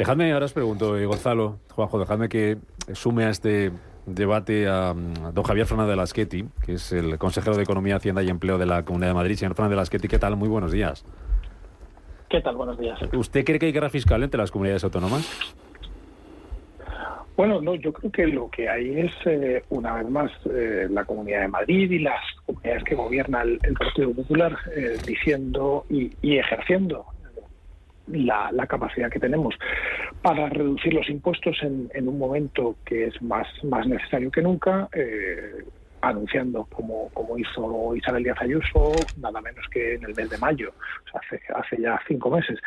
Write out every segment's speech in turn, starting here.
Dejadme, ahora os pregunto, eh, Gonzalo, Juanjo, dejadme que sume a este debate a, mm, don Javier Fernández de Lasqueti, que es el consejero de Economía, Hacienda y Empleo de la Comunidad de Madrid. Señor Fernández de Lasqueti, ¿qué tal? Muy buenos días. ¿Qué tal? Buenos días. ¿Usted cree que hay guerra fiscal entre las comunidades autónomas? Bueno, no, yo creo que lo que hay es, eh, una vez más, eh, la Comunidad de Madrid y las comunidades que gobierna el, Partido Popular eh, diciendo y, ejerciendo la, capacidad que tenemos para reducir los impuestos en, un momento que es más, más necesario que nunca, anunciando, como, como hizo Isabel Díaz Ayuso, nada menos que en el mes de mayo, hace, hace ya cinco meses,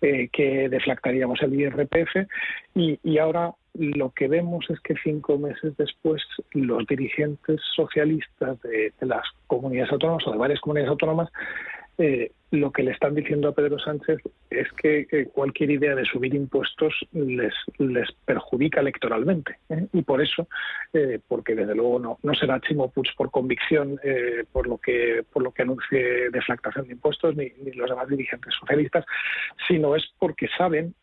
que deflactaríamos el IRPF y, y ahora lo que vemos es que cinco meses después los dirigentes socialistas de, las comunidades autónomas o de varias comunidades autónomas eh, lo que le están diciendo a Pedro Sánchez es que, cualquier idea de subir impuestos les, les perjudica electoralmente. ¿eh? Y por eso, eh, porque desde luego no, no será Chimo Puig por convicción por lo que por lo que anuncie deflactación de impuestos, ni, ni los demás dirigentes socialistas, sino es porque saben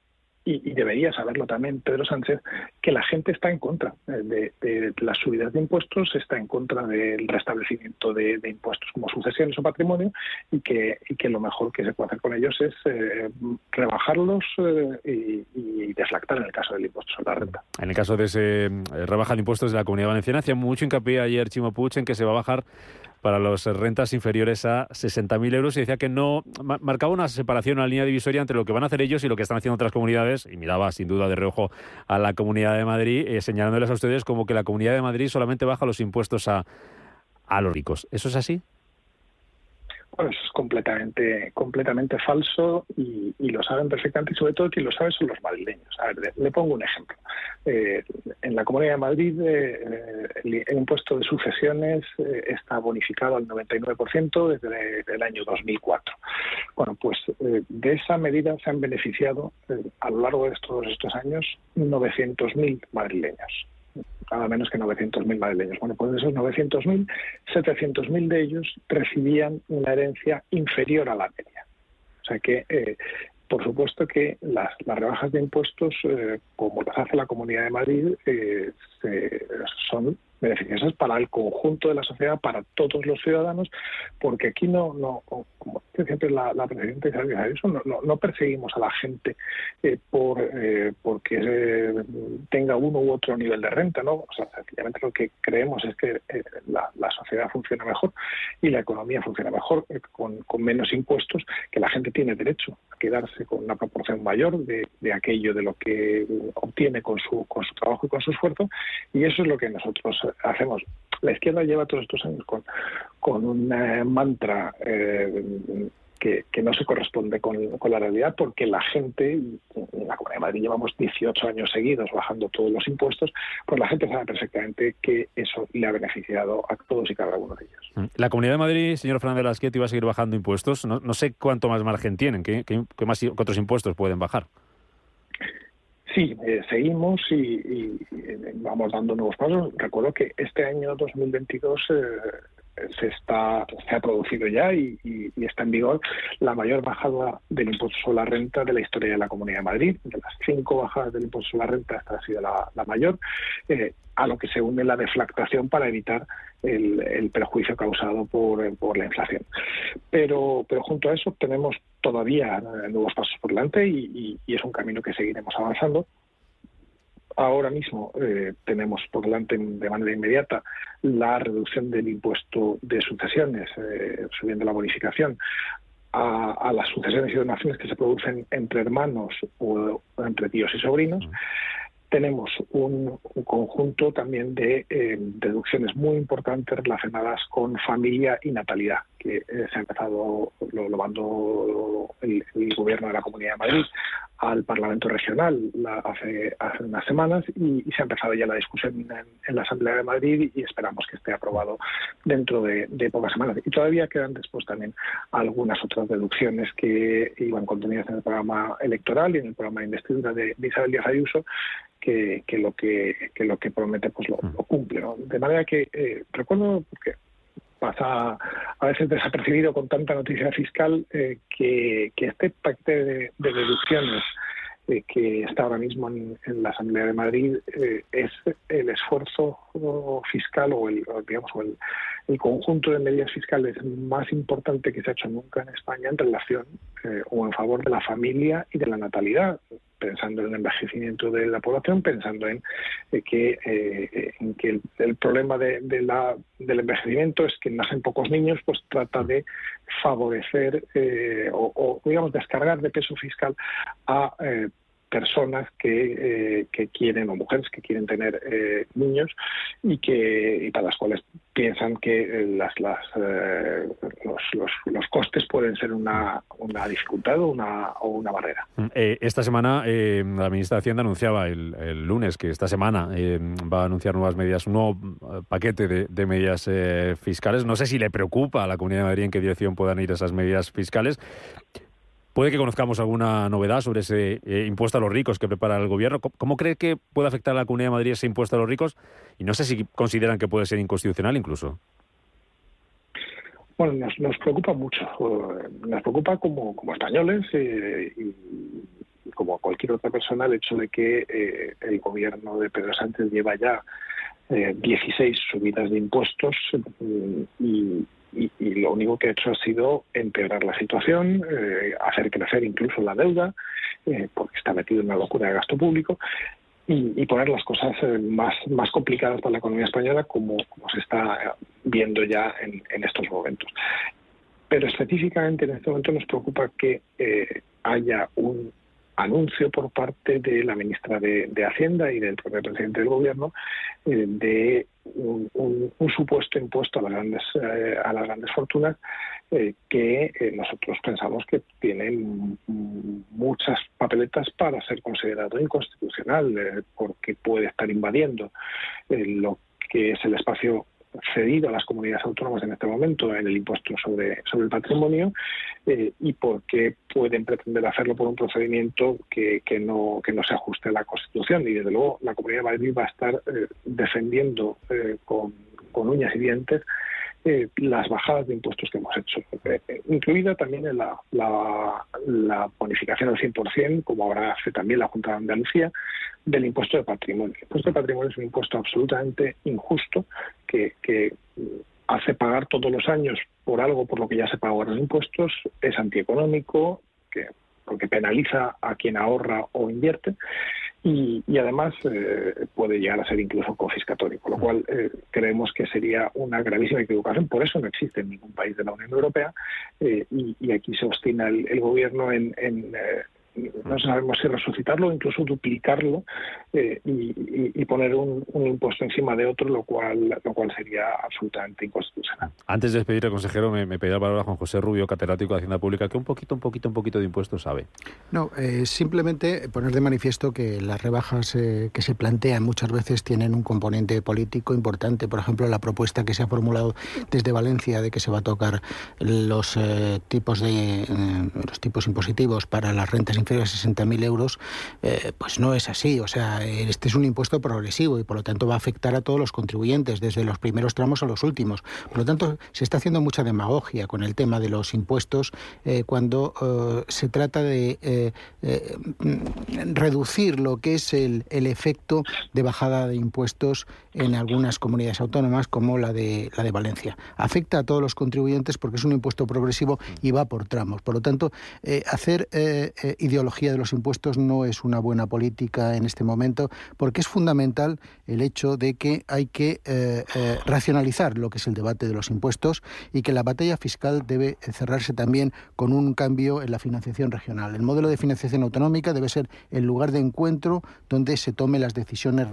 y, debería saberlo también Pedro Sánchez, que la gente está en contra de, las subidas de impuestos, está en contra del restablecimiento de, impuestos como sucesiones o patrimonio y que, lo mejor que se puede hacer con ellos es eh, rebajarlos eh, y, deflactar en el caso del impuesto sobre la renta. En el caso de ese eh, rebaja de impuestos de la Comunidad Valenciana, hacía mucho hincapié ayer Chimo Puig en que se va a bajar para las rentas inferiores a 60.000 euros y decía que no marcaba una separación, una línea divisoria entre lo que van a hacer ellos y lo que están haciendo otras comunidades y miraba sin duda de reojo a la Comunidad de Madrid eh, señalándoles a ustedes como que la Comunidad de Madrid solamente baja los impuestos a, a los ricos. ¿Eso es así? Bueno, eso es completamente, completamente falso y, lo saben perfectamente y sobre todo quien lo sabe son los madrileños. A ver, le, pongo un ejemplo. Eh, en la Comunidad de Madrid eh, el, impuesto de sucesiones eh, está bonificado al 99% desde el año 2004. Bueno, pues de esa medida se han beneficiado a lo largo de todos estos años 900.000 madrileños nada menos que 900.000 madrileños. Bueno, pues de esos 900.000, 700.000 de ellos recibían una herencia inferior a la media. O sea que, eh, por supuesto que las, rebajas de impuestos, eh, como las hace la Comunidad de Madrid, eh, son beneficiosas para el conjunto de la sociedad, para todos los ciudadanos, porque aquí no, no como dice siempre la, presidenta Isabel no, no, no, perseguimos a la gente eh, por eh, porque eh, tenga uno u otro nivel de renta, ¿no? O sea, sencillamente lo que creemos es que la, la, sociedad funciona mejor y la economía funciona mejor con, con, menos impuestos, que la gente tiene derecho a quedarse con una proporción mayor de, de aquello de lo que obtiene con su, con su trabajo y con su esfuerzo, y eso es lo que nosotros hacemos. La izquierda lleva todos estos años con, con un mantra eh, que, no se corresponde con, la realidad porque la gente, en la Comunidad de Madrid llevamos 18 años seguidos bajando todos los impuestos, pues la gente sabe perfectamente que eso le ha beneficiado a todos y cada uno de ellos. Mm. La Comunidad de Madrid, señor Fernández Lasquet, va a seguir bajando impuestos. No, no sé cuánto más margen tienen, qué, qué, más, qué otros impuestos pueden bajar. Sí, eh, seguimos y, vamos dando nuevos pasos. Recuerdo que este año 2022 eh, se está se ha producido ya y, está en vigor la mayor bajada del impuesto sobre la renta de la historia de la Comunidad de Madrid. De las cinco bajadas del impuesto sobre la renta, esta ha sido la, mayor, eh, a lo que se une la deflactación para evitar el, perjuicio causado por, por, la inflación. Pero, pero junto a eso tenemos todavía nuevos pasos por delante y, es un camino que seguiremos avanzando. Ahora mismo eh, tenemos por delante de manera inmediata la reducción del impuesto de sucesiones, eh, subiendo la bonificación a, las sucesiones y donaciones que se producen entre hermanos o, entre tíos y sobrinos tenemos un, conjunto también de eh, deducciones muy importantes relacionadas con familia y natalidad. Que eh, se ha empezado, lo, mandó el, gobierno de la Comunidad de Madrid al Parlamento Regional hace, hace unas semanas y, se ha empezado ya la discusión en, la Asamblea de Madrid y esperamos que esté aprobado dentro de, pocas semanas. Y todavía quedan después también algunas otras deducciones que iban contenidas en el programa electoral y en el programa de investidura de, Isabel Díaz Ayuso que, lo que, lo que promete pues lo, cumple. De manera que eh, recuerdo porque pasa a veces desapercibido con tanta noticia fiscal eh, que, este paquete de, deducciones eh, que está ahora mismo en, la Asamblea de Madrid eh, es el esfuerzo fiscal o el, digamos, el, el, conjunto de medidas fiscales más importante que se ha hecho nunca en España en relación o en favor de la familia y de la natalidad pensando en el envejecimiento de la población, pensando en eh, que, eh, en que el, problema de, la, del envejecimiento es que nacen pocos niños, pues trata de favorecer eh, o, digamos, descargar de peso fiscal a personas que, que, quieren o mujeres que quieren tener niños y que y para las cuales piensan que las, las los, los, costes pueden ser una, una dificultad o una, o una barrera. Mm, eh, esta semana eh, la ministra de Hacienda anunciaba el, lunes que esta semana eh, va a anunciar nuevas medidas, un nuevo paquete de, medidas fiscales. No sé si le preocupa a la Comunidad de Madrid en qué dirección puedan ir esas medidas fiscales. Puede que conozcamos alguna novedad sobre ese impuesto a los ricos que prepara el gobierno. ¿Cómo, cree que puede afectar a la Comunidad de Madrid ese impuesto a los ricos? Y no sé si consideran que puede ser inconstitucional incluso. Bueno, nos, nos preocupa mucho. Nos preocupa como, como españoles eh, y como cualquier otra persona el hecho de que eh, el gobierno de Pedro Sánchez lleva ya 16 eh, subidas de impuestos y, lo único que ha hecho ha sido empeorar la situación, hacer crecer incluso la deuda, porque está metido en una locura de gasto público y, poner las cosas eh, más, más complicadas para la economía española como, se está viendo ya en, estos momentos. Pero específicamente en este momento nos preocupa que eh, haya un anuncio por parte de la ministra de, Hacienda y del propio presidente del gobierno eh, de un, supuesto impuesto a las grandes a las grandes fortunas eh, que eh, nosotros pensamos que tienen muchas papeletas para ser considerado inconstitucional, eh, porque puede estar invadiendo lo que es el espacio cedido a las comunidades autónomas en este momento en el impuesto sobre, sobre el patrimonio y porque pueden pretender hacerlo por un procedimiento que, que, no, que no se ajuste a la Constitución. Y desde luego la Comunidad de Madrid va a estar defendiendo con, con uñas y dientes eh, las bajadas de impuestos que hemos hecho, eh, incluida también la, la, bonificación al 100%, como ahora hace también la Junta de Andalucía, del impuesto de patrimonio. El impuesto de patrimonio es un impuesto absolutamente injusto que, hace pagar todos los años por algo por lo que ya se pagó los impuestos, es antieconómico, que, porque penaliza a quien ahorra o invierte y, además eh, puede llegar a ser incluso confiscatorio, con lo cual eh, creemos que sería una gravísima equivocación. Por eso no existe en ningún país de la Unión Europea eh, y, aquí se obstina el, gobierno en, no sabemos si resucitarlo o incluso duplicarlo eh, y, poner un, impuesto encima de otro, lo cual, lo cual sería absolutamente inconstitucional. Antes de despedir al consejero, me, me pedía la palabra Juan José Rubio, catedrático de Hacienda Pública, que un poquito, un poquito, un poquito de impuestos sabe. No, eh, simplemente poner de manifiesto que las rebajas eh, que se plantean muchas veces tienen un componente político importante. Por ejemplo, la propuesta que se ha formulado desde Valencia de que se va a tocar los tipos de los tipos impositivos para las rentas inferiores a 60.000 euros, eh, pues no es así. O sea, este es un impuesto progresivo y por lo tanto va a afectar a todos los contribuyentes, desde los primeros tramos a los últimos. Por lo tanto, se está haciendo mucha demagogia con el tema de los impuestos eh, cuando eh, se trata de reducir lo que es el, el efecto de bajada de impuestos en algunas comunidades autónomas como la de la de Valencia. Afecta a todos los contribuyentes porque es un impuesto progresivo y va por tramos. Por lo tanto, hacer eh, ideología de los impuestos no es una buena política en este momento, porque es fundamental el hecho de que hay que eh, eh, racionalizar lo que es el debate de los impuestos y que la batalla fiscal debe cerrarse también con un cambio en la financiación regional. El modelo de financiación autonómica debe ser el lugar de encuentro donde se tomen las decisiones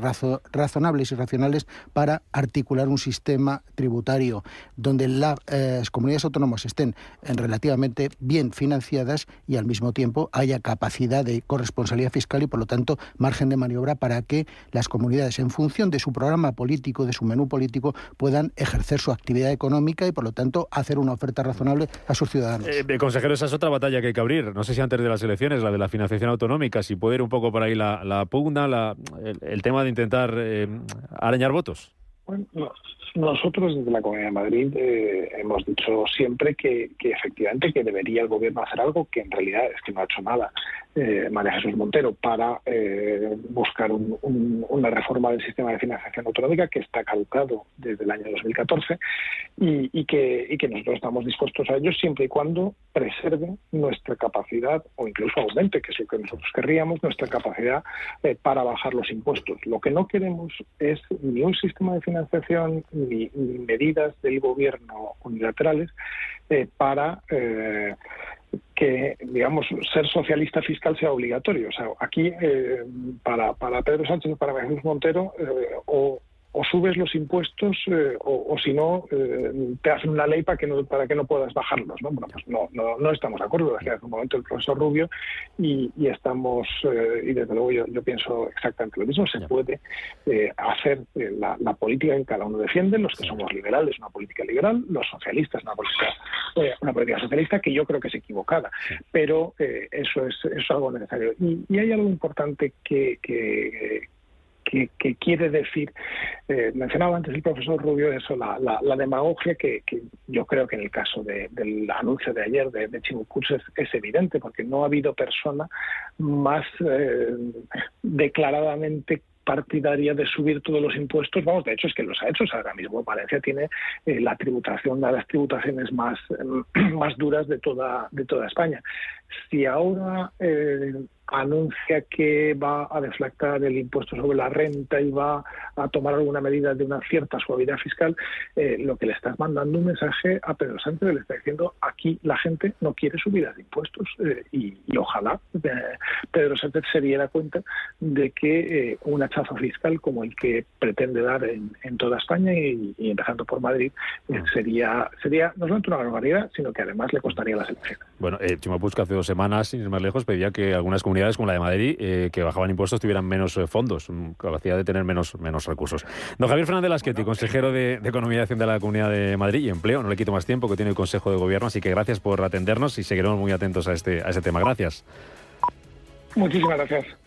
razonables y racionales para articular un sistema tributario donde las comunidades autónomas estén relativamente bien financiadas y al mismo tiempo haya capacidad de corresponsabilidad fiscal y por lo tanto margen de maniobra para que las comunidades en función de su programa político, de su menú político, puedan ejercer su actividad económica y por lo tanto hacer una oferta razonable a sus ciudadanos. Eh, consejero, esa es otra batalla que hay que abrir. No sé si antes de las elecciones, la de la financiación autonómica, si puede ir un poco por ahí la, pugna, la, el, tema de intentar eh, arañar votos. Bueno, nosotros desde la Comunidad de Madrid eh, hemos dicho siempre que, efectivamente que debería el gobierno hacer algo que en realidad es que no ha hecho nada eh, María Jesús Montero para eh, buscar una reforma del sistema de financiación autonómica que está caducado desde el año 2014 y, que, nosotros estamos dispuestos a ello siempre y cuando preserve nuestra capacidad o incluso aumente, que es lo que nosotros querríamos, nuestra capacidad para bajar los impuestos. Lo que no queremos es ni un sistema de financiación ni, medidas del gobierno unilaterales eh, para eh, que, digamos, ser socialista fiscal sea obligatorio. O sea, aquí, eh, para, para Pedro Sánchez y para Jesús Montero, o, o subes los impuestos eh, o, si no eh, te hacen una ley para que no para que no puedas bajarlos no bueno pues no no, no estamos de acuerdo. Hace un momento el profesor Rubio y, estamos eh, y desde luego yo, pienso exactamente lo mismo. Se puede hacer la, política que cada uno defiende los que somos liberales una política liberal los socialistas una política una política socialista que yo creo que es equivocada. Pero eso es, es algo necesario. Y, y hay algo importante que, que que, quiere decir, eh, mencionaba antes el profesor Rubio eso, la, demagogia que, yo creo que en el caso del anuncio de ayer de, de es, evidente, porque no ha habido persona más eh, declaradamente partidaria de subir todos los impuestos, vamos, de hecho es que los ha hecho, ahora mismo Valencia tiene eh, la tributación, de las tributaciones más, más duras de toda, de toda España. Si ahora eh, anuncia que va a deflactar el impuesto sobre la renta y va a tomar alguna medida de una cierta suavidad fiscal, eh, lo que le estás mandando un mensaje a Pedro Sánchez, le está diciendo aquí la gente no quiere subidas de impuestos eh, y, ojalá eh, Pedro Sánchez se diera cuenta de que un hachazo fiscal como el que pretende dar en, toda España y, empezando por Madrid ah. sería sería no solamente una barbaridad, sino que además le costaría las elecciones. Bueno, eh, hace dos semanas, sin ir más lejos, pedía que algunas comunidades como la de Madrid, eh, que bajaban impuestos, tuvieran menos eh, fondos, mm, capacidad de tener menos, menos recursos. Don Javier Fernández Lasqueti, consejero de, Economía y Acción de la Comunidad de Madrid y Empleo, no le quito más tiempo que tiene el Consejo de Gobierno, así que gracias por atendernos y seguiremos muy atentos a este, a ese tema. Gracias. Muchísimas gracias.